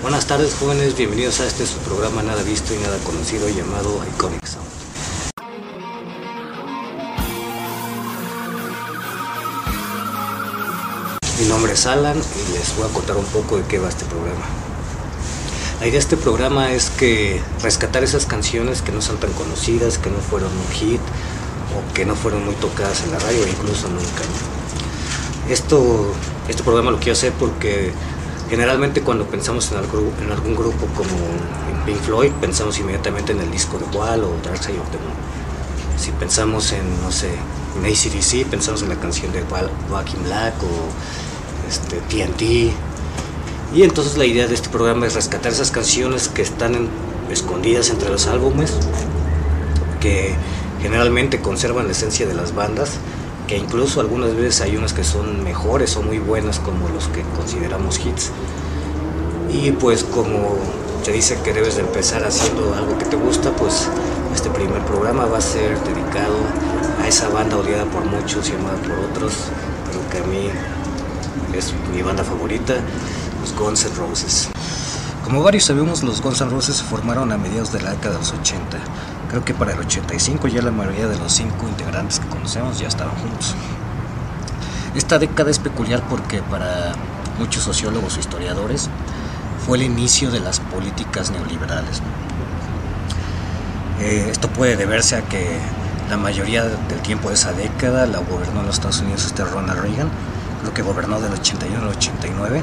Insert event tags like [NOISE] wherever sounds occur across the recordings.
Buenas tardes jóvenes, bienvenidos a este su programa nada visto y nada conocido llamado Iconic Sound. Mi nombre es Alan y les voy a contar un poco de qué va este programa. La idea de este programa es que rescatar esas canciones que no son tan conocidas, que no fueron un hit o que no fueron muy tocadas en la radio incluso nunca. Esto, este programa lo quiero hacer porque generalmente cuando pensamos en, algo, en algún grupo como en Pink Floyd, pensamos inmediatamente en el disco de Wall o Dark Side of the Moon. Si pensamos en, no sé, en ACDC, pensamos en la canción de Back Black o este, TNT. Y entonces la idea de este programa es rescatar esas canciones que están escondidas entre los álbumes, que generalmente conservan la esencia de las bandas, que incluso algunas veces hay unas que son mejores o muy buenas como los que consideramos hits. Y pues como te dice que debes de empezar haciendo algo que te gusta, pues este primer programa va a ser dedicado a esa banda odiada por muchos y amada por otros, pero que a mí es mi banda favorita, los Guns N' Roses. Como varios sabemos, los Guns N' Roses se formaron a mediados de la década de los 80. Creo que para el 85 ya la mayoría de los cinco integrantes que conocemos ya estaban juntos. Esta década es peculiar porque para muchos sociólogos o historiadores fue el inicio de las políticas neoliberales. Eh, esto puede deberse a que la mayoría del tiempo de esa década la gobernó en los Estados Unidos este Ronald Reagan, creo que gobernó del 81 al 89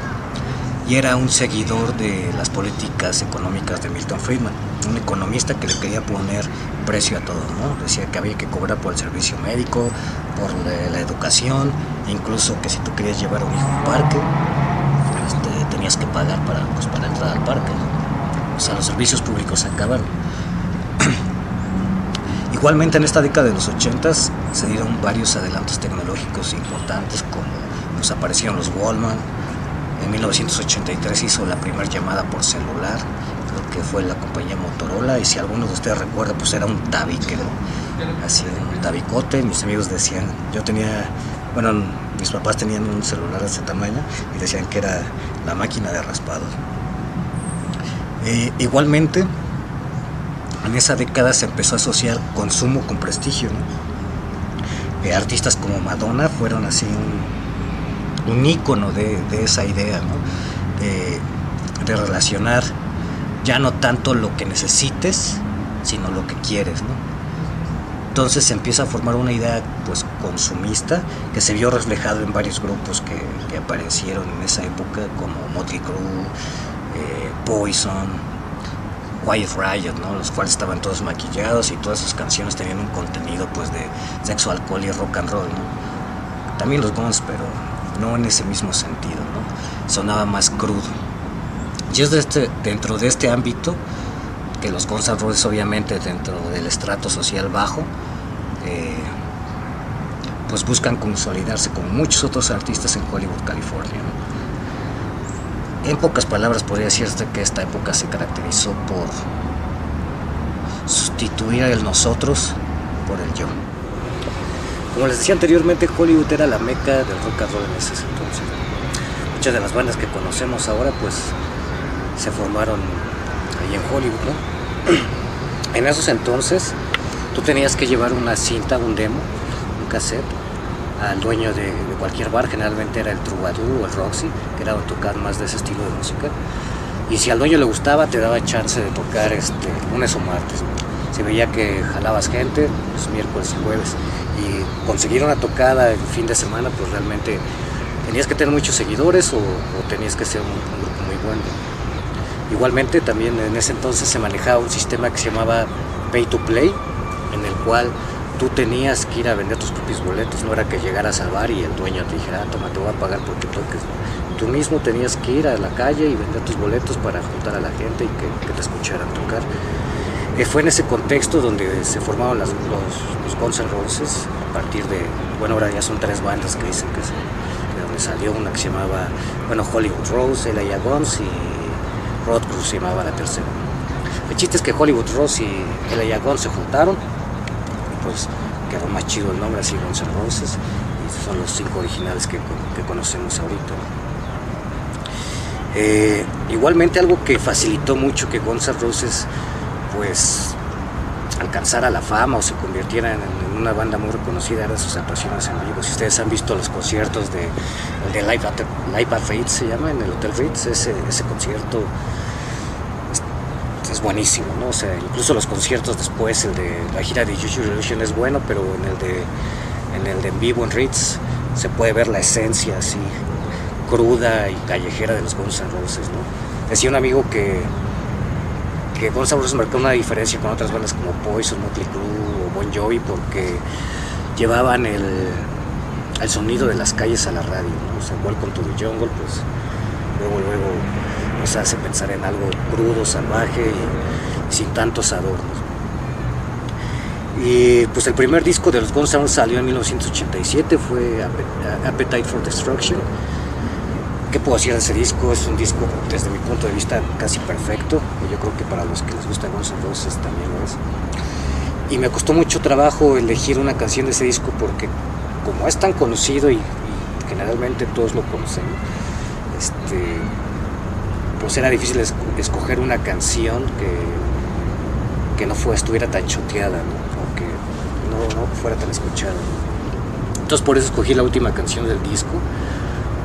y era un seguidor de las políticas económicas de Milton Friedman, un economista que le quería poner precio a todo, ¿no? Decía que había que cobrar por el servicio médico, por la, educación, incluso que si tú querías llevar a un hijo a un parque, este, tenías que pagar para, pues, para entrar al parque, O sea, los servicios públicos se acabaron. [CLEARS THROAT] Igualmente en esta década de los 80 se dieron varios adelantos tecnológicos importantes como nos aparecieron los Wallman, en 1983 hizo la primera llamada por celular, creo que fue la compañía Motorola, y si alguno de ustedes recuerda, pues era un tabique, así un tabicote. Mis amigos decían, yo tenía, bueno, mis papás tenían un celular de ese tamaño y decían que era la máquina de raspado. Eh, igualmente, en esa década se empezó a asociar consumo con prestigio. Eh, artistas como Madonna fueron así un un ícono de, esa idea, de, relacionar ya no tanto lo que necesites, sino lo que quieres. Entonces se empieza a formar una idea pues, consumista que se vio reflejado en varios grupos que, aparecieron en esa época, como Motley Crue, eh, Poison, Quiet Riot, ¿no? los cuales estaban todos maquillados y todas sus canciones tenían un contenido pues, de sexo, alcohol y rock and roll. También los Guns, pero no en ese mismo sentido, ¿no? sonaba más crudo. Y es este, dentro de este ámbito que los Guns N' obviamente dentro del estrato social bajo, eh, pues buscan consolidarse como muchos otros artistas en Hollywood, California. En pocas palabras podría decirse que esta época se caracterizó por sustituir el nosotros por el yo. Como les decía anteriormente, Hollywood era la meca del rock and roll en ese entonces. Muchas de las bandas que conocemos ahora pues se formaron ahí en Hollywood, ¿no? [CLEARS THROAT] En esos entonces tú tenías que llevar una cinta, un demo, un cassette al dueño de, cualquier bar, generalmente era el Troubadour o el Roxy, que era tocar más de ese estilo de música. Y si al dueño le gustaba, te daba chance de tocar este, lunes o martes. Se veía que jalabas gente, pues miércoles y jueves y conseguir una tocada el fin de semana, pues realmente tenías que tener muchos seguidores o, tenías que ser un, grupo muy bueno. Igualmente también en ese entonces se manejaba un sistema que se llamaba Pay to Play, en el cual tú tenías que ir a vender tus propios boletos, no era que llegaras al bar y el dueño te dijera, ah, toma, te voy a pagar porque toques. Tú mismo tenías que ir a la calle y vender tus boletos para juntar a la gente y que, que te escucharan tocar. Eh, fue en ese contexto donde se formaron las, los, los Guns N' Roses partir de, bueno, ahora ya son tres bandas que dicen que es de donde salió una que se llamaba, bueno, Hollywood Rose, Elia Guns y Rod Cruz se llamaba la tercera. El chiste es que Hollywood Rose y Elia Guns se juntaron y pues quedó más chido el nombre, así Guns N' Roses, y son los cinco originales que, que conocemos ahorita. Eh, igualmente algo que facilitó mucho que Guns N' Roses pues alcanzara la fama o se convirtiera en, una banda muy reconocida eran sus actuaciones en vivo. Si ustedes han visto los conciertos de, de Live, at, Live se llama, en el Hotel Ritz, ese, ese concierto es, buenísimo, ¿no? O sea, incluso los conciertos después, el de la gira de Juju Revolution es bueno, pero en el de en el de en vivo en Ritz se puede ver la esencia así cruda y callejera de los Guns N' Roses, ¿no? Decía un amigo que que Guns N' Roses marcó una diferencia con otras bandas como Poison, Motley Crue o Bon Jovi porque llevaban el, el sonido de las calles a la radio, ¿no? O sea, Welcome to the Jungle, pues luego, luego nos hace pensar en algo crudo, salvaje y sin tantos adornos. Y pues el primer disco de los Guns N' Roses salió en 1987, fue Appetite for Destruction ¿Qué puedo decir de ese disco? Es un disco, desde mi punto de vista, casi perfecto. Creo que para los que les gusta Guns N' Roses también lo es. Y me costó mucho trabajo elegir una canción de ese disco porque, como es tan conocido y, generalmente todos lo conocen, este, pues era difícil escoger una canción que, que no fue, estuviera tan choteada, o que no, no fuera tan escuchada. Entonces, por eso escogí la última canción del disco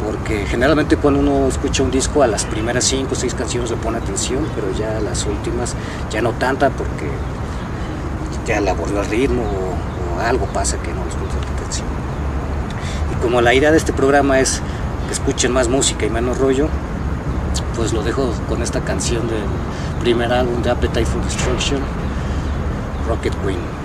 porque generalmente cuando uno escucha un disco a las primeras cinco o seis canciones le pone atención, pero ya a las últimas ya no tanta porque ya le abordó el ritmo o, algo pasa que no les gusta la atención. Y como la idea de este programa es que escuchen más música y menos rollo, pues lo dejo con esta canción del primer álbum de Appetite for Destruction, Rocket Queen.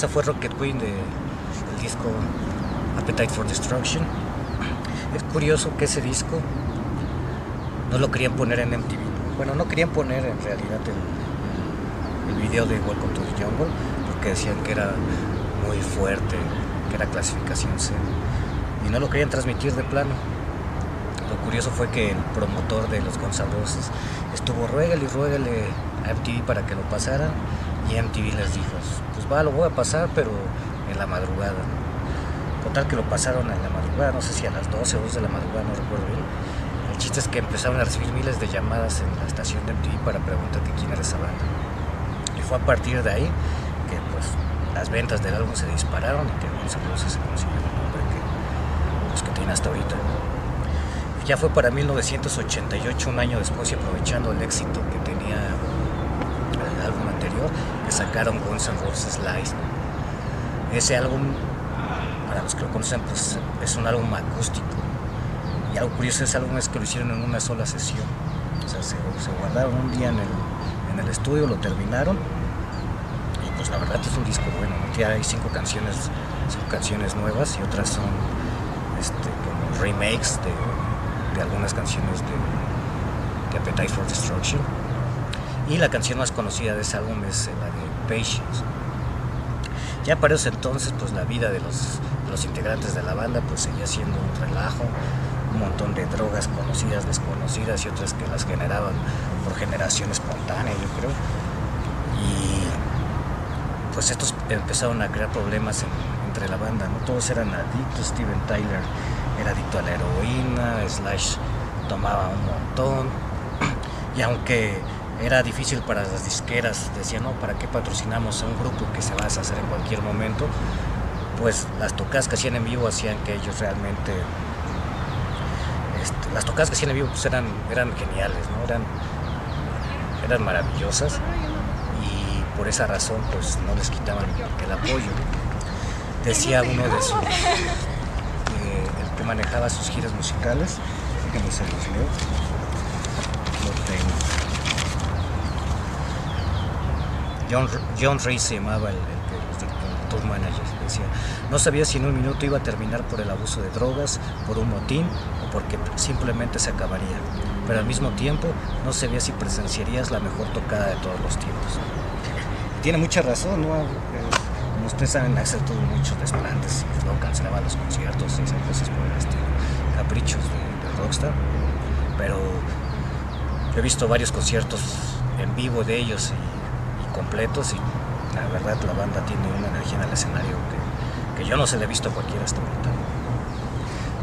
Esa fue Rocket Queen del disco Appetite for Destruction. Es curioso que ese disco no lo querían poner en MTV. Bueno, no querían poner en realidad el, video de Welcome to the Jungle porque decían que era muy fuerte, que era clasificación C. Y no lo querían transmitir de plano. Lo curioso fue que el promotor de los Guns estuvo ruégale y ruégale a MTV para que lo pasaran y MTV les dijo, lo voy a pasar, pero en la madrugada. Total que lo pasaron en la madrugada, no sé si a las 12 o 2 de la madrugada, no recuerdo bien. El chiste es que empezaron a recibir miles de llamadas en la estación de MTV para preguntar quién era esa banda. Y fue a partir de ahí que pues las ventas del álbum se dispararon y que Guns se consiguió el nombre que, pues, que tiene hasta ahorita. Ya fue para 1988, un año después, y aprovechando el éxito que tenía el álbum anterior, sacaron Guns N' Roses Live. Ese álbum, para los que lo conocen, pues es un álbum acústico. Y algo curioso de ese álbum es que lo hicieron en una sola sesión. O sea, se, guardaron un día en el, en el estudio, lo terminaron pues la verdad es un disco bueno, ya hay cinco canciones, cinco canciones nuevas y otras son este, como remakes de, algunas canciones de, de, Appetite for Destruction. Y la canción más conocida de ese álbum es la de Ya para ese entonces, pues la vida de los, los integrantes de la banda pues seguía siendo un relajo, un montón de drogas conocidas, desconocidas y otras que las generaban por generación espontánea, yo creo. Y pues estos empezaron a crear problemas entre la banda, ¿no? Todos eran adictos, Steven Tyler era adicto a la heroína, Slash tomaba un montón, [CLEARS THROAT] y aunque era difícil para las disqueras, decían, no, ¿para qué patrocinamos a un grupo que se va a deshacer en cualquier momento? Pues las tocadas que hacían en vivo hacían que ellos realmente, este, las tocadas que hacían en vivo pues eran, eran geniales, ¿no? Eran, eran maravillosas por esa razón pues no les quitaban el apoyo. Decía uno de sus, eh, el que manejaba sus giras musicales, que se los leo, John, John Ray se llamaba el, tour manager, decía, no sabía si en un minuto iba a terminar por el abuso de drogas, por un motín o porque simplemente se acabaría, pero al mismo tiempo no sabía si presenciarías la mejor tocada de todos los tiempos tiene mucha razón, ¿no? Como ustedes saben, Axel tuvo muchos desplantes y luego cancelaba los conciertos y esas cosas por el caprichos de, Rockstar. Pero he visto varios conciertos en vivo de ellos completos y la verdad la banda tiene una energía en el escenario que, que yo no se le he visto a cualquiera hasta ahorita.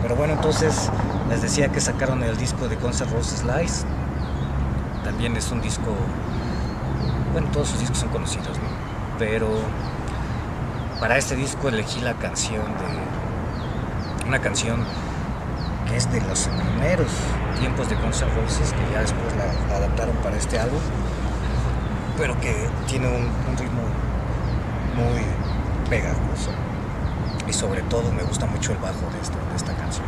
Pero bueno, entonces les decía que sacaron el disco de Concert Roses Slice. También es un disco bueno, todos sus discos son conocidos, ¿no? Pero para este disco elegí la canción de. Una canción que es de los primeros tiempos de Guns N' Roses, que ya después la, adaptaron para este álbum, pero que tiene un, ritmo muy pegajoso. Y sobre todo me gusta mucho el bajo de esta, de esta canción.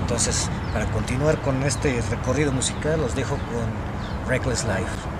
Entonces, para continuar con este recorrido musical, los dejo con Reckless Life.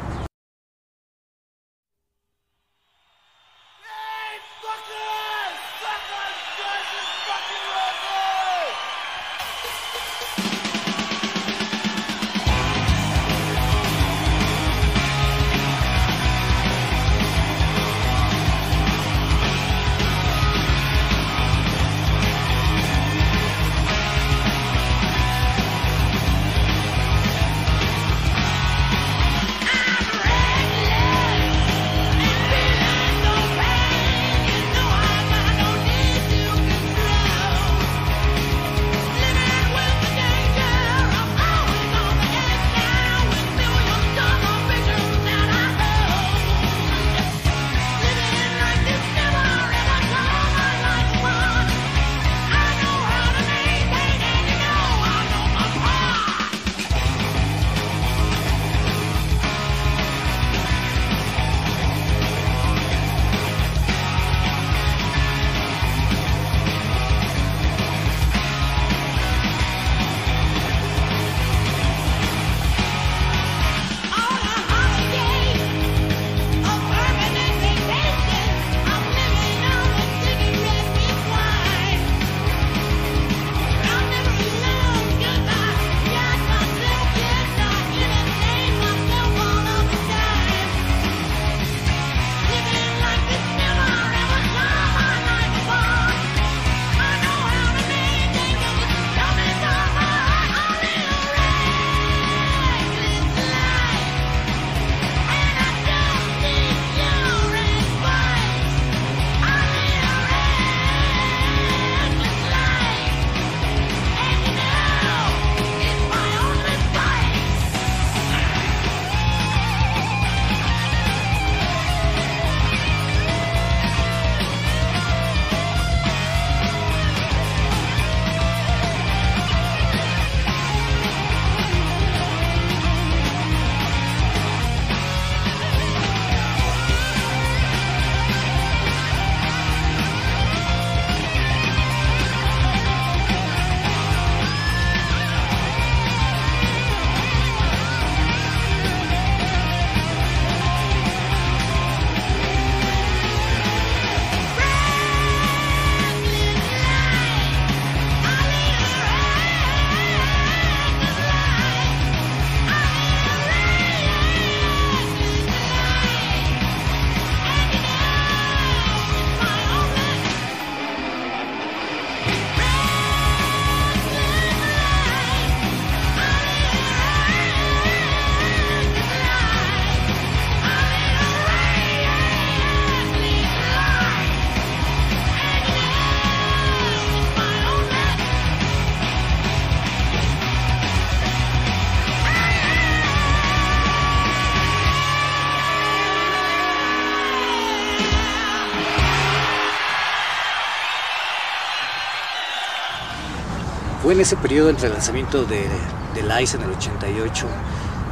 En ese periodo entre el lanzamiento de, de Lice en el 88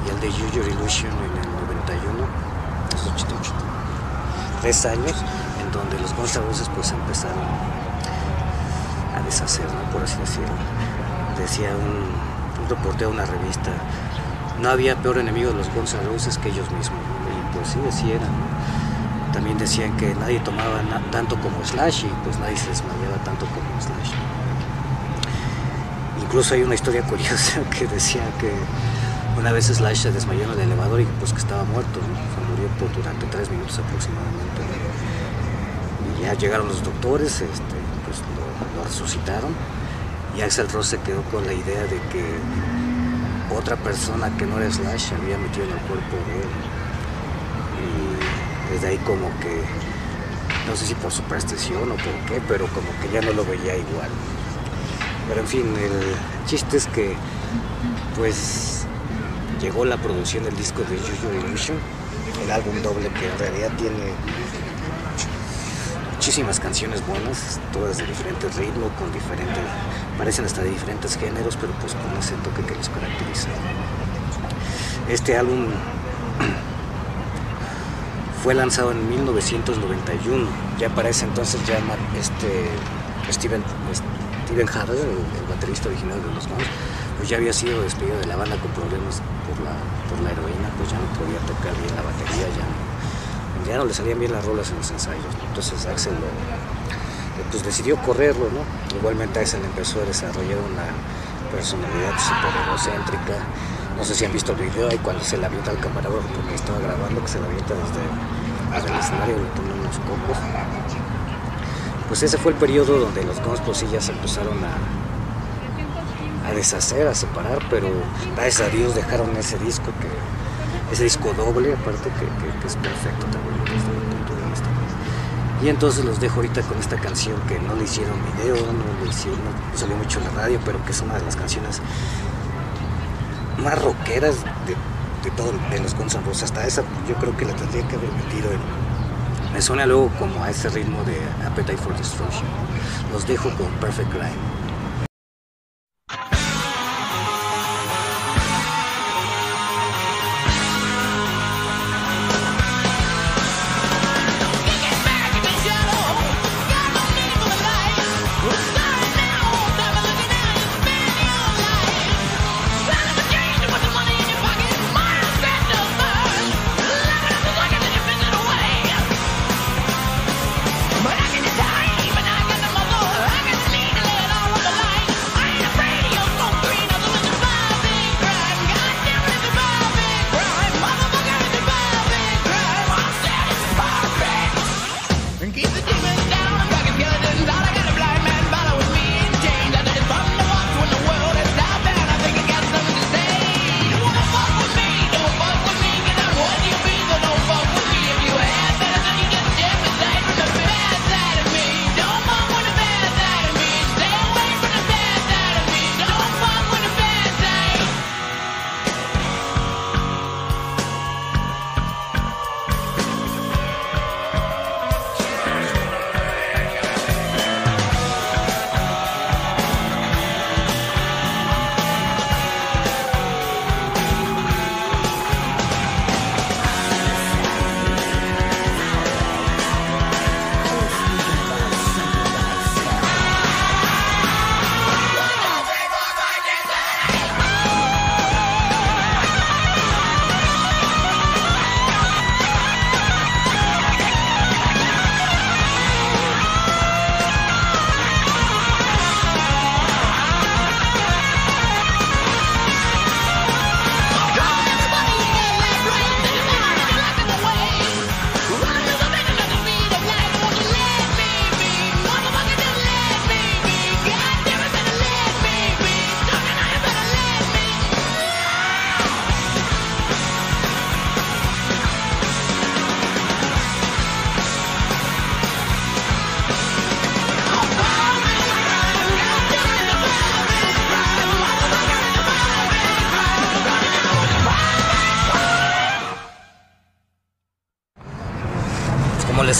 y el de Use Your Illusion en el 91, esos 88, tres años, en donde los Guns pues empezaron a deshacer, por así decirlo. Decía un, un reportero de una revista, no había peor enemigo de los Guns que ellos mismos, y pues sí, así era. También decían que nadie tomaba tanto como Slash y pues nadie se desmayaba tanto como Slash. Incluso hay una historia [LAUGHS] curiosa que decía que una vez Slash se desmayó en el elevador y pues que estaba muerto, ¿no? Murió durante tres minutos aproximadamente. Y ya llegaron los doctores, este, pues lo, resucitaron y Axel Ross se quedó con la idea de que otra persona que no era Slash había metido en el cuerpo de él. Y desde ahí como que, no sé si por superstición o por qué, pero como que ya no lo veía igual. Pero en fin, el chiste es que pues llegó la producción del disco de Your Illusion, el álbum doble que en realidad tiene muchísimas canciones buenas, todas de diferentes ritmos, con diferentes, parecen hasta de diferentes géneros, pero pues con ese toque que los caracteriza. Este álbum [CLEARS THROAT] fue lanzado en 1991, ya para ese entonces ya este Steven, Steven el, baterista original de los Guns, pues ya había sido despedido de la banda con problemas por la, por la heroína, pues ya no podía tocar bien la batería, ya no, ya no le salían bien las rolas en los ensayos. Entonces Axel lo, pues decidió correrlo, ¿no? Igualmente Axel empezó a desarrollar una personalidad súper egocéntrica. No sé si han visto el video ahí cuando se la avienta al camarógrafo porque estaba grabando, que se la avienta desde, desde el escenario, le pone unos cocos. Pues ese fue el periodo donde los Guns sí ya se empezaron a, a deshacer, a separar, pero gracias a Dios dejaron ese disco que ese disco doble, aparte que, es perfecto también. Y entonces los dejo ahorita con esta canción que no le hicieron video, no le hicieron, no salió mucho en la radio, pero que es una de las canciones más rockeras de, de todo de los Guns. Hasta esa yo creo que la tendría que haber metido en. Me suena luego como a ese ritmo de Appetite for Destruction. Los dejo con Perfect Crime.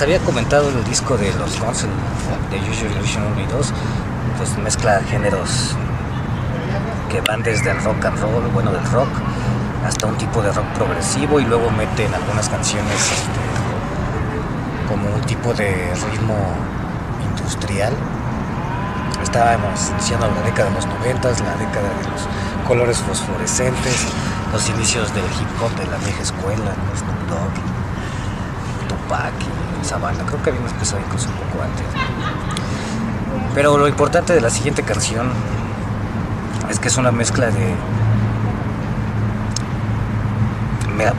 Había comentado el disco de los Guns de Usual Illusion 1 y 2, pues mezcla géneros que van desde el rock and roll, bueno, del rock, hasta un tipo de rock progresivo y luego meten algunas canciones este, como un tipo de ritmo industrial. Estábamos iniciando la década de los noventas, la década de los colores fosforescentes, los inicios del hip hop de la vieja escuela, Snoop Dogg, Tupac esa. Creo que habíamos empezado incluso un poco antes. Pero lo importante de la siguiente canción es que es una mezcla de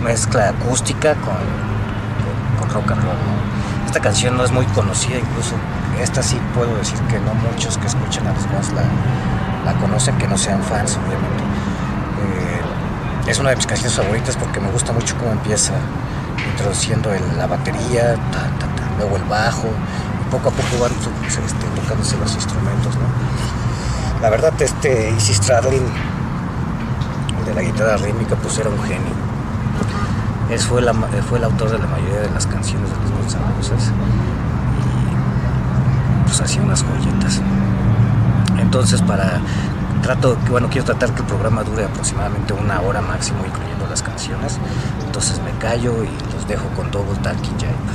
mezcla acústica con, con, rock and roll. Esta canción no es muy conocida, incluso esta sí puedo decir que no muchos que escuchan a los Guns la, la conocen, que no sean fans, obviamente. Eh, es una de mis canciones favoritas porque me gusta mucho cómo empieza introduciendo la batería, luego el bajo, poco a poco van este, tocándose los instrumentos. La verdad, este Easy Stradlin, el de la guitarra rítmica, pues era un genio. Es, fue, fue el autor de la mayoría de las canciones de los Roses y pues hacía unas joyetas. Entonces para trato, bueno, quiero tratar que el programa dure aproximadamente una hora máximo, incluyendo las canciones. Entonces me callo y dejo con Double Talking Jive.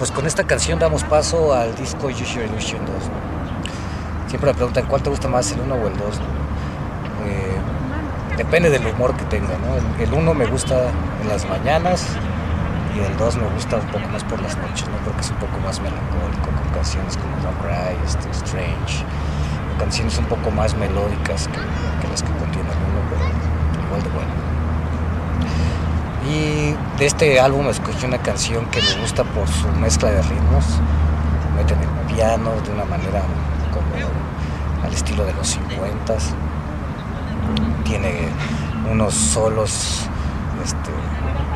Pues con esta canción damos paso al disco Use Your Illusion 2. Siempre me preguntan cuál te gusta más, el 1 o el 2. Eh, depende del humor que tenga. El 1 me gusta en las mañanas y el 2 me gusta un poco más por las noches, ¿no? porque es un poco más melancólico, con canciones como Don't Cry, este, Strange, canciones un poco más melódicas que, las que contiene el uno, pero igual de bueno. Y de este álbum escogí una canción que me gusta por su mezcla de ritmos, meten el piano de una manera como al estilo de los 50 tiene unos solos este,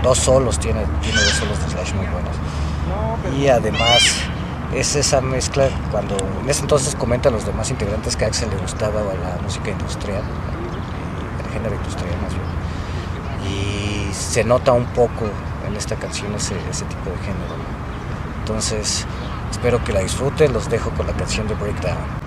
dos solos, tiene, tiene dos solos de Slash muy buenos. Y además es esa mezcla cuando en ese entonces comenta a los demás integrantes que a Axel le gustaba la música industrial, el género industrial más bien. Se nota un poco en esta canción ese, ese tipo de género. Entonces, espero que la disfruten, los dejo con la canción de Breakdown.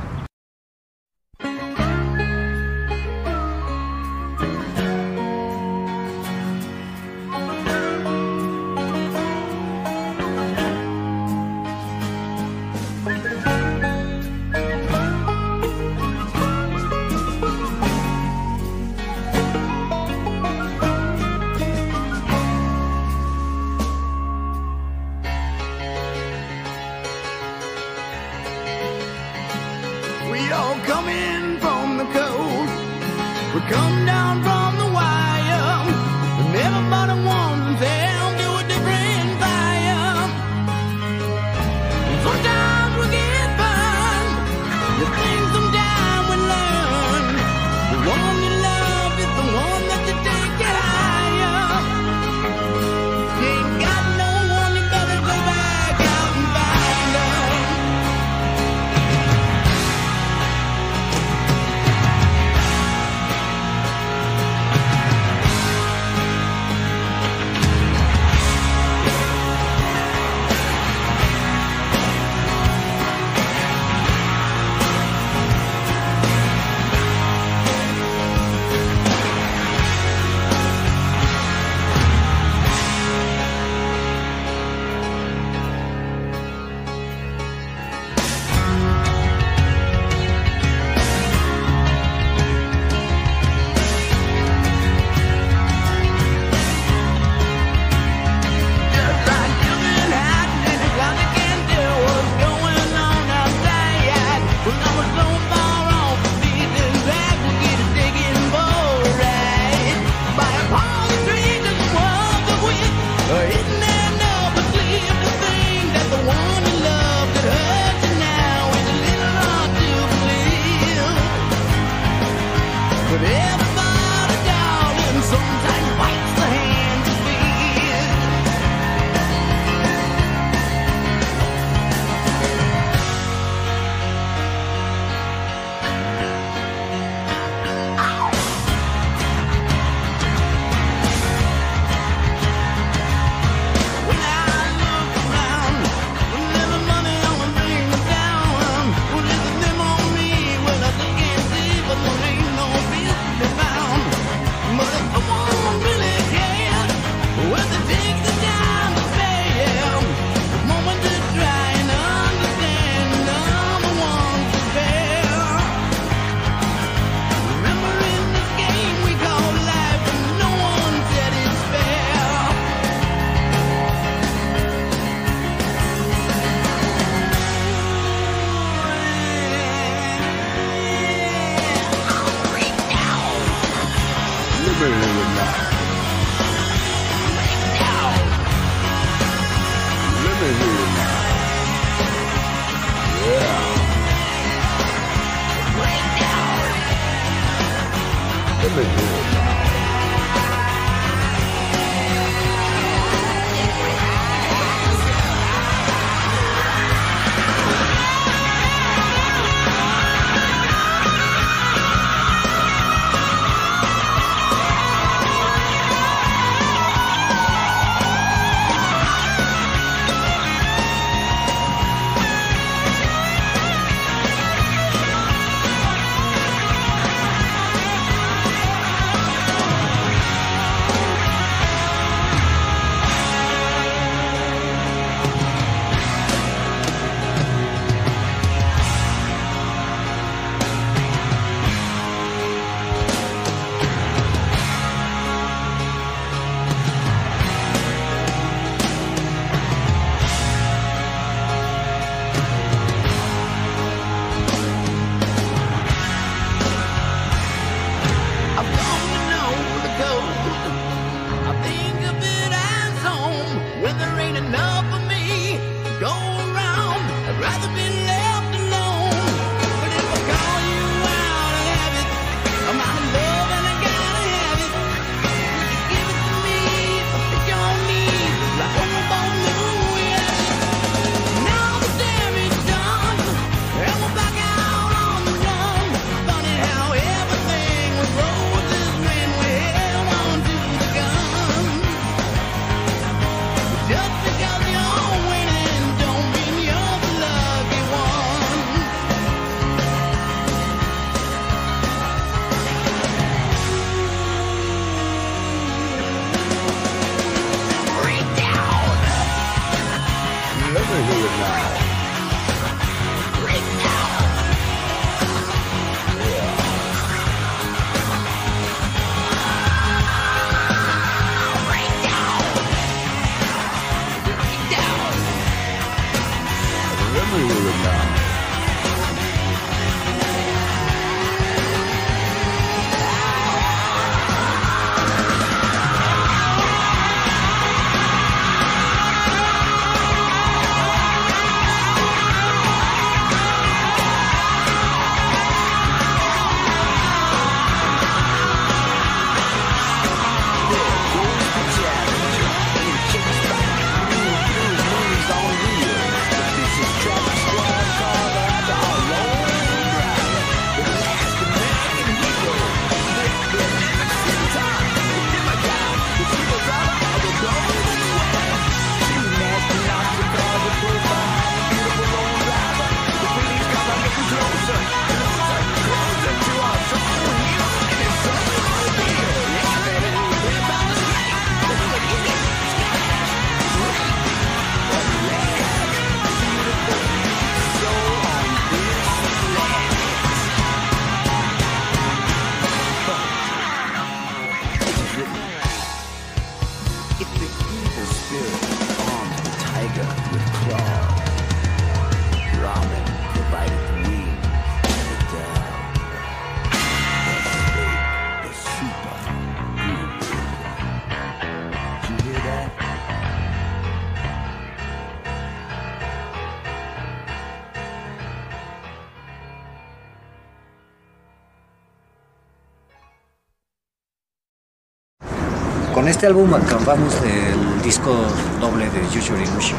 Con este álbum acabamos el disco doble de Usual Illusion.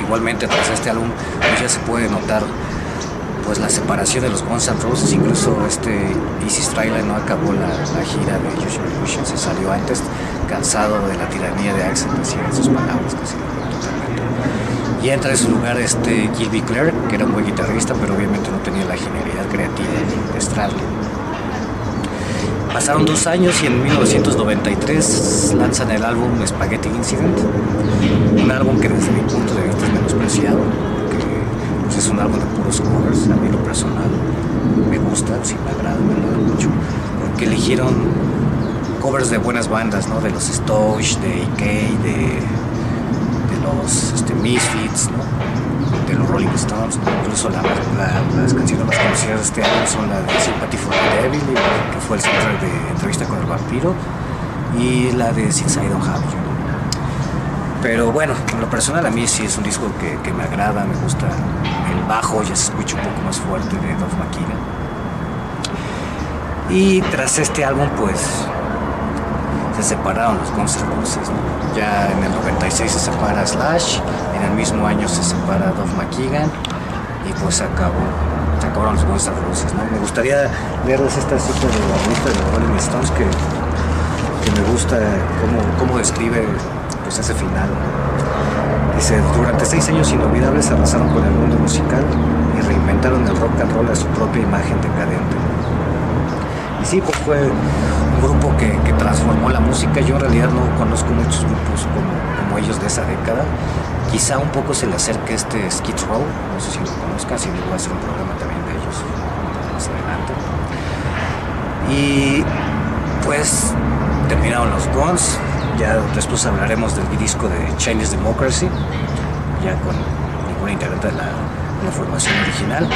Igualmente tras este álbum pues ya se puede notar pues la separación de los Guns N' Roses, incluso este Easy Stradlin no acabó la, gira de Usual Illusion, se salió antes, cansado de la tiranía de Axel, decía en sus palabras casi totalmente. Y entra en su lugar este Gilby Clark, que era un buen guitarrista, pero obviamente no tenía la genialidad creativa de Stradlin. Pasaron dos años y en 1993 lanzan el álbum Spaghetti Incident, un álbum que desde mi punto de vista es menospreciado, que pues, es un álbum de puros covers, a mí lo personal me gusta, sí me agrada, me agrada mucho, porque eligieron covers de buenas bandas, ¿no? de los Stooges, de IK, de, de los este, Misfits, ¿no? De los Rolling Stones, incluso las canciones más conocidas de este álbum son la de Sympathy for the Devil, que fue el centro de entrevista con el vampiro, y la de Since I Don't Have Pero bueno, en lo personal a mí sí es un disco que, me agrada, me gusta el bajo, ya se escucha un poco más fuerte de Dove McKean. Y tras este álbum pues se separaron los Guns N' Roses. Ya en el 96 se separa Slash, en el mismo año se separa Dove McKeegan y pues acabó, acabaron los Guns N' Roses. ¿no? Me gustaría leerles esta cita de la lista de Rolling Stones que, que me gusta cómo, cómo describe pues, ese final. Dice, durante seis años inolvidables arrasaron con el mundo musical y reinventaron el rock and roll a su propia imagen decadente. Y sí, fue un grupo que, transformó la música. Yo en realidad no conozco muchos grupos como, ellos de esa década. Quizá un poco se le acerque este Skid Row, no sé si lo conozcan, si voy a hacer un programa también de ellos más adelante. Y pues terminaron los Guns, ya después hablaremos del disco de Chinese Democracy, ya con ninguna integrante de la, de la formación original.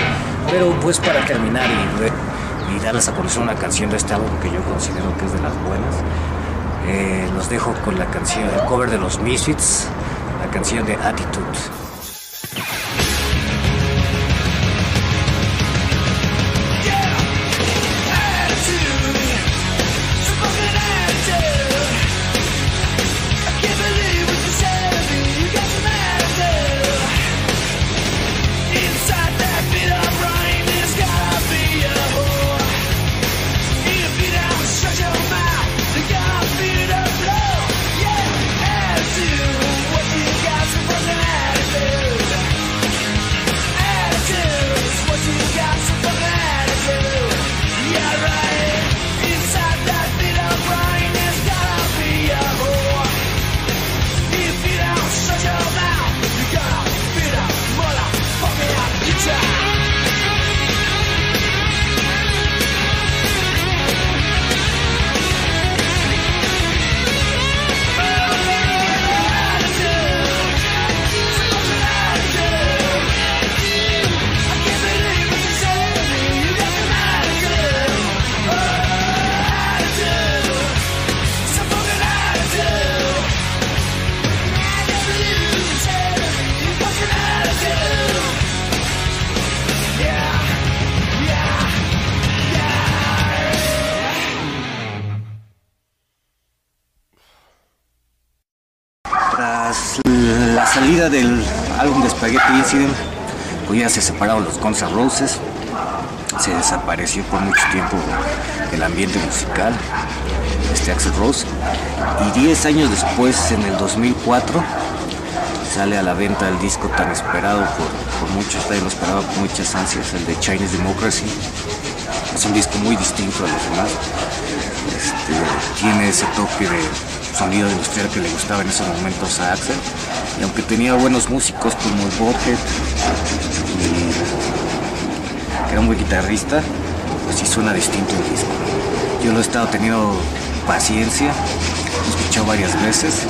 Pero pues para terminar y y darles a conocer una canción de este álbum que yo considero que es de las buenas. Eh, los dejo con la canción, el cover de los Misfits, la canción de Attitude. Se separaron los Guns N' Roses, se desapareció por mucho tiempo el ambiente musical, este Axel Rose, y 10 años después, en el 2004, sale a la venta el disco tan esperado por, muchos, también lo esperaba con muchas ansias, el de Chinese Democracy. Es un disco muy distinto a los demás. Este, tiene ese toque de sonido industrial que le gustaba en esos momentos a Axel. Y aunque tenía buenos músicos como el Bucket, que era un buen guitarrista, pues sí suena distinto el disco. Yo lo he estado teniendo paciencia, lo escuchado varias veces,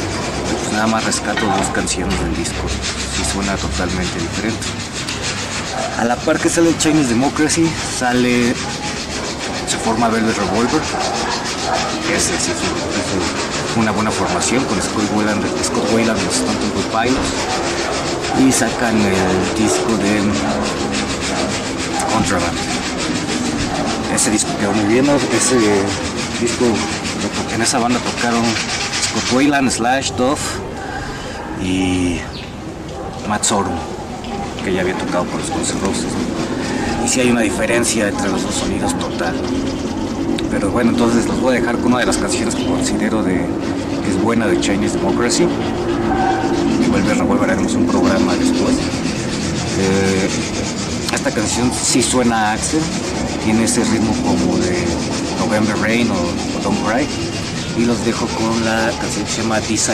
pues nada más rescato dos canciones del disco, sí suena totalmente diferente. A la par que sale Chinese Democracy, sale, se forma Velvet Revolver, que es, una buena formación con Scott Wayland, Scott Wayland los Temple Pilots y sacan el disco de Contraband. Ese disco quedó muy bien, ese disco, en esa banda tocaron Scott Wayland, Slash, Duff y Matt Sorum, que ya había tocado por los Guns. Y sí hay una diferencia entre los dos sonidos total. Pero bueno, entonces los voy a dejar con una de las canciones que considero de, que es buena de Chinese Democracy. Y volver, haremos un programa después. Eh, esta canción sí suena a Axel, tiene ese ritmo como de November Rain o, Don't Cry. Y los dejo con la canción que se llama This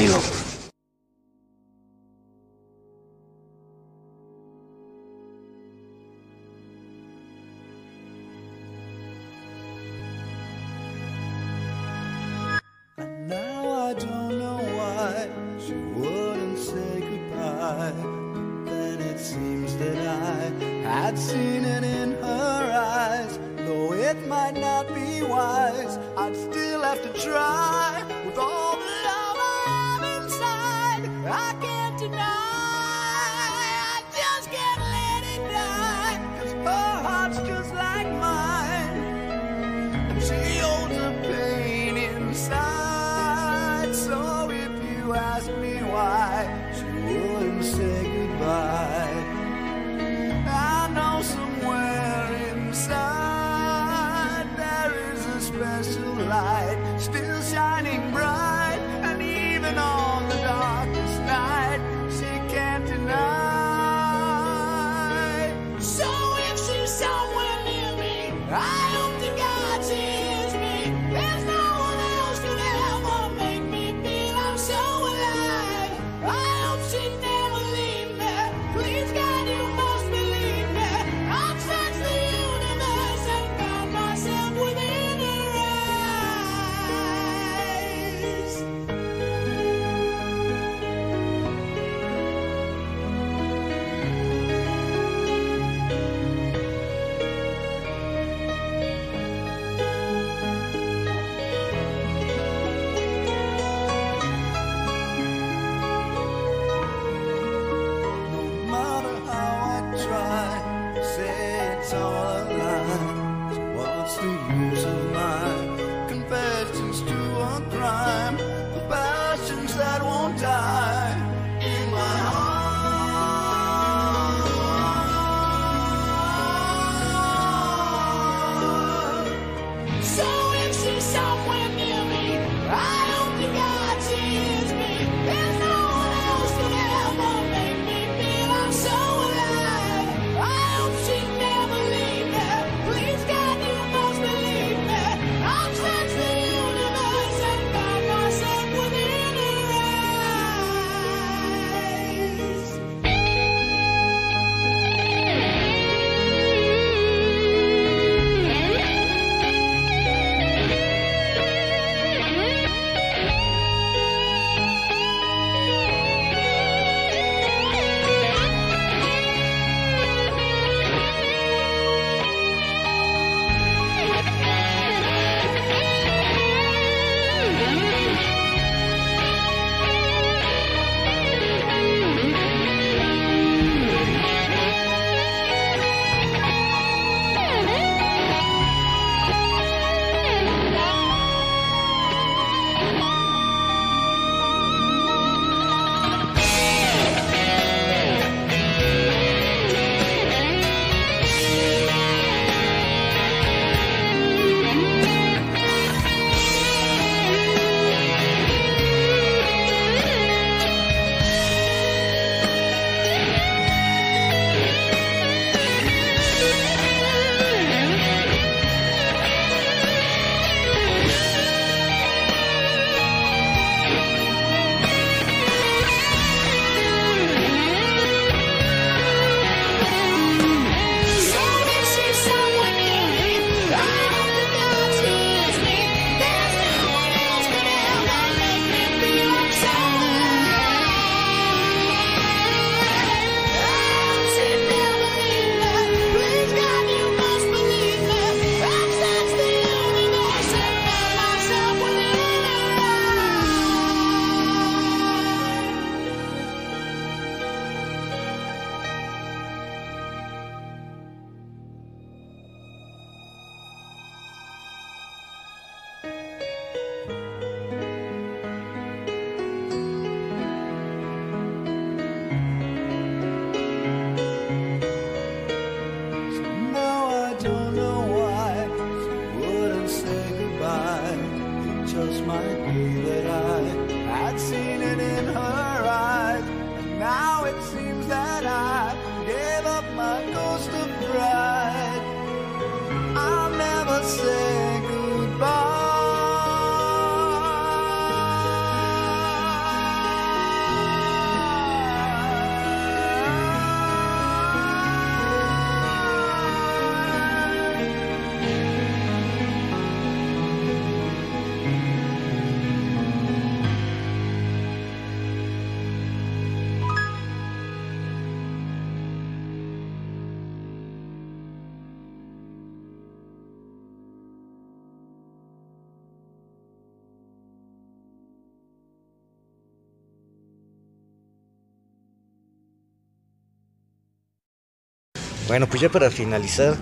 Bueno, pues ya para finalizar,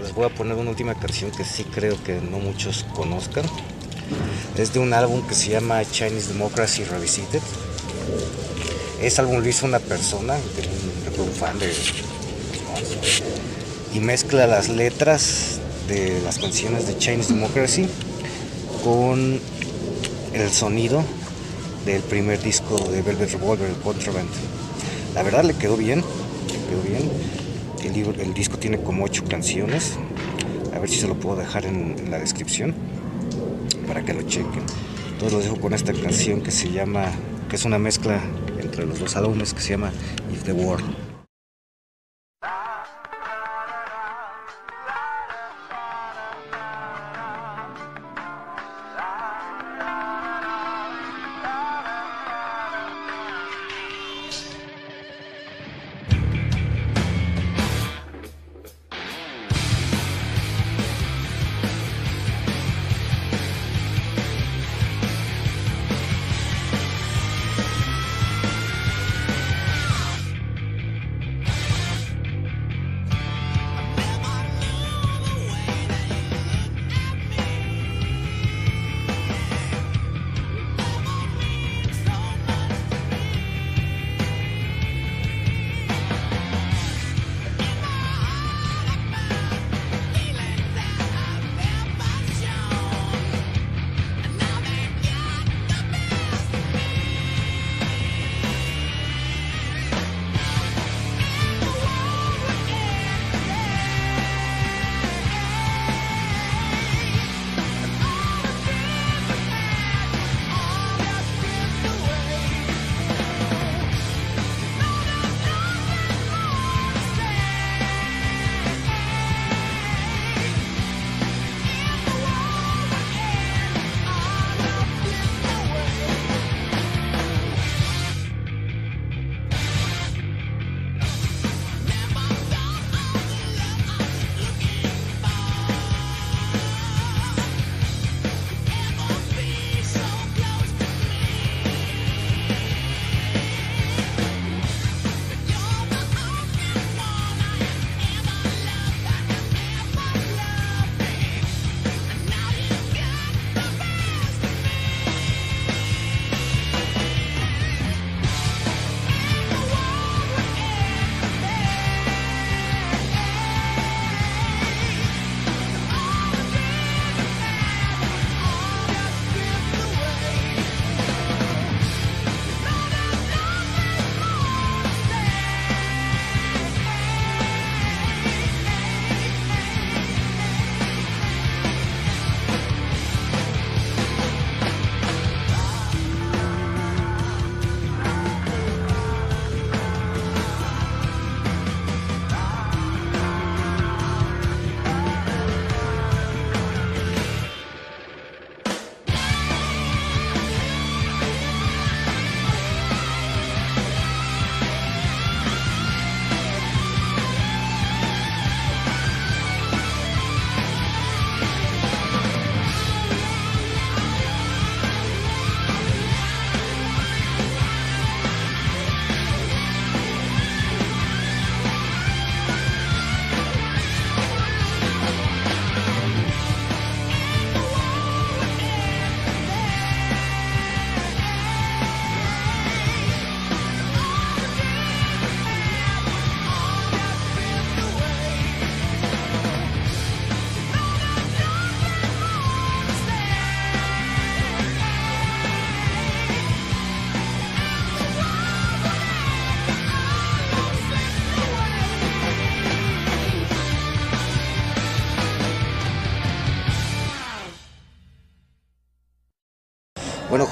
les voy a poner una última canción que sí creo que no muchos conozcan. Es de un álbum que se llama Chinese Democracy Revisited. Ese álbum lo hizo una persona, un, un fan de y mezcla las letras de las canciones de Chinese Democracy con el sonido del primer disco de Velvet Revolver, el Contraband. La verdad le quedó bien, le quedó bien el, disco tiene como ocho canciones. A ver si se lo puedo dejar en, la descripción para que lo chequen. Entonces los dejo con esta canción que se llama, que es una mezcla entre los dos álbumes que se llama If the World.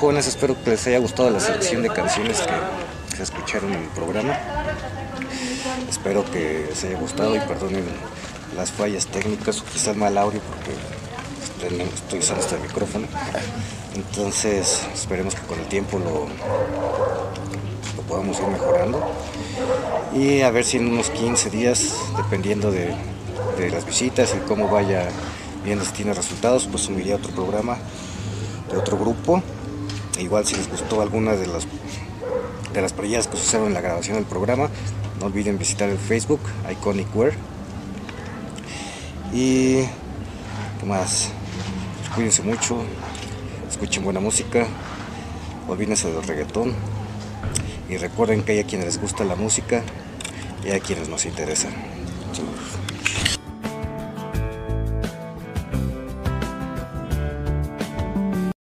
Jóvenes, espero que les haya gustado la selección de canciones que se escucharon en el programa. Espero que les haya gustado y perdonen las fallas técnicas o quizás mal audio porque estoy usando este micrófono. Entonces esperemos que con el tiempo lo, lo podamos ir mejorando. Y a ver si en unos 15 días, dependiendo de, de las visitas y cómo vaya viendo si tiene resultados, pues subiría otro programa de otro grupo Igual si les gustó alguna de las de las que sucedieron en la grabación del programa, no olviden visitar el Facebook Iconic Wear. Y qué más, pues cuídense mucho, escuchen buena música, olvídense del reggaetón y recuerden que hay a quienes les gusta la música y a quienes nos interesan.